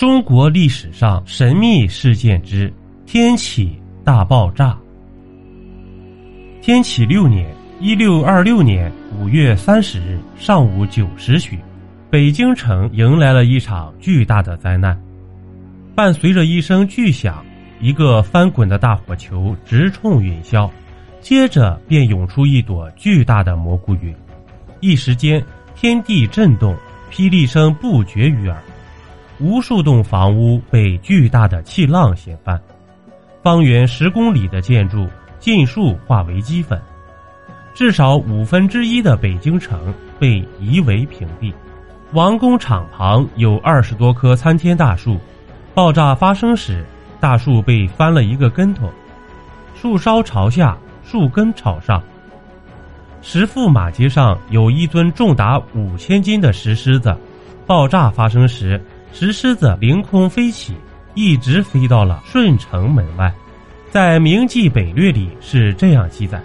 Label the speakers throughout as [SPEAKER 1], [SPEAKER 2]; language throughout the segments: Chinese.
[SPEAKER 1] 中国历史上神秘事件之天启大爆炸。天启六年（一六二六年）五月三十日上午九时许，北京城迎来了一场巨大的灾难。伴随着一声巨响，一个翻滚的大火球直冲云霄，接着便涌出一朵巨大的蘑菇云，一时间天地震动，霹雳声不绝于耳。无数栋房屋被巨大的气浪掀翻，方圆十公里的建筑尽数化为齑粉，至少五分之一的北京城被夷为平地。王宫场旁有二十多棵参天大树，爆炸发生时，大树被翻了一个跟头，树梢朝下，树根朝上。石驸马街上有一尊重达五千斤的石狮子，爆炸发生时。石狮子凌空飞起，一直飞到了顺城门外。在《明记北略》里是这样记载的：“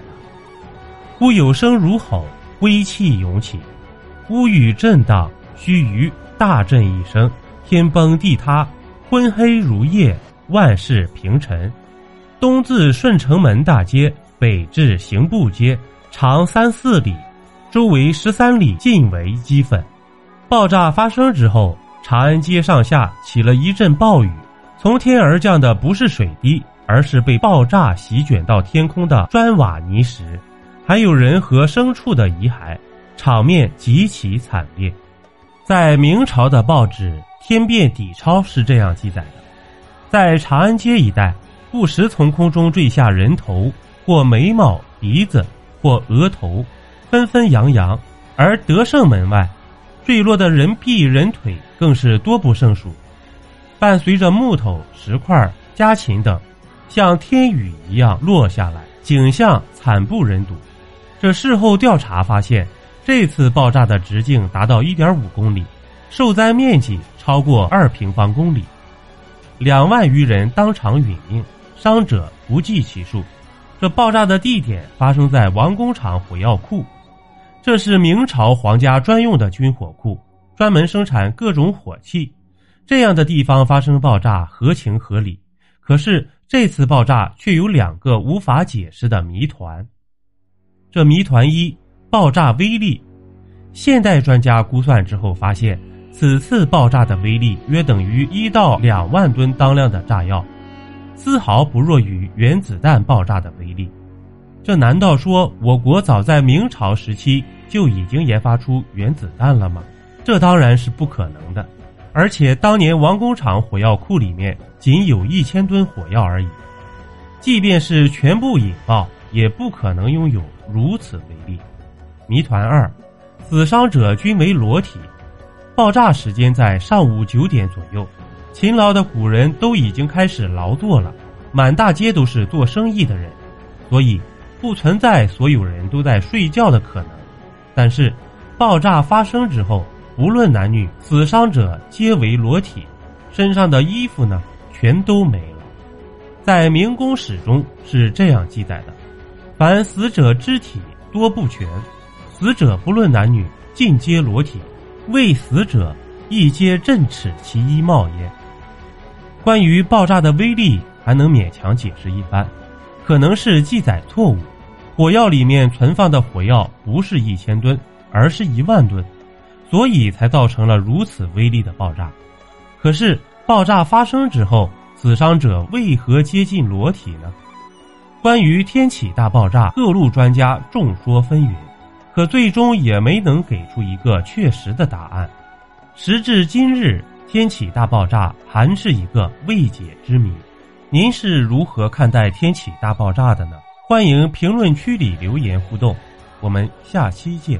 [SPEAKER 1] 忽有声如吼，威气涌起，屋宇震荡，须臾大震一声，天崩地塌，昏黑如夜，万事平沉。东自顺城门大街，北至刑部街，长三四里，周围十三里尽为齑粉。爆炸发生之后。”长安街上下起了一阵暴雨，从天而降的不是水滴，而是被爆炸席卷到天空的砖瓦泥石，还有人和牲畜的遗骸，场面极其惨烈。在明朝的报纸《天变底钞》是这样记载的：在长安街一带，不时从空中坠下人头，或眉毛、鼻子，或额头，纷纷扬扬；而德胜门外。坠落的人臂、人腿更是多不胜数，伴随着木头、石块、家禽等，像天雨一样落下来，景象惨不忍睹。这事后调查发现，这次爆炸的直径达到一点五公里，受灾面积超过二平方公里，两万余人当场殒命，伤者不计其数。这爆炸的地点发生在王工厂火药库。这是明朝皇家专用的军火库，专门生产各种火器。这样的地方发生爆炸合情合理。可是这次爆炸却有两个无法解释的谜团。这谜团一：爆炸威力。现代专家估算之后发现，此次爆炸的威力约等于一到两万吨当量的炸药，丝毫不弱于原子弹爆炸的威力。这难道说我国早在明朝时期？就已经研发出原子弹了吗？这当然是不可能的。而且当年王工厂火药库里面仅有一千吨火药而已，即便是全部引爆，也不可能拥有如此威力。谜团二：死伤者均为裸体，爆炸时间在上午九点左右，勤劳的古人都已经开始劳作了，满大街都是做生意的人，所以不存在所有人都在睡觉的可能。但是，爆炸发生之后，无论男女，死伤者皆为裸体，身上的衣服呢，全都没了。在明宫史中是这样记载的：凡死者肢体多不全，死者不论男女，尽皆裸体；未死者亦皆振尺其衣帽焉。关于爆炸的威力，还能勉强解释一番，可能是记载错误。火药里面存放的火药不是一千吨，而是一万吨，所以才造成了如此威力的爆炸。可是爆炸发生之后，死伤者为何接近裸体呢？关于天启大爆炸，各路专家众说纷纭，可最终也没能给出一个确实的答案。时至今日，天启大爆炸还是一个未解之谜。您是如何看待天启大爆炸的呢？欢迎评论区里留言互动，我们下期见。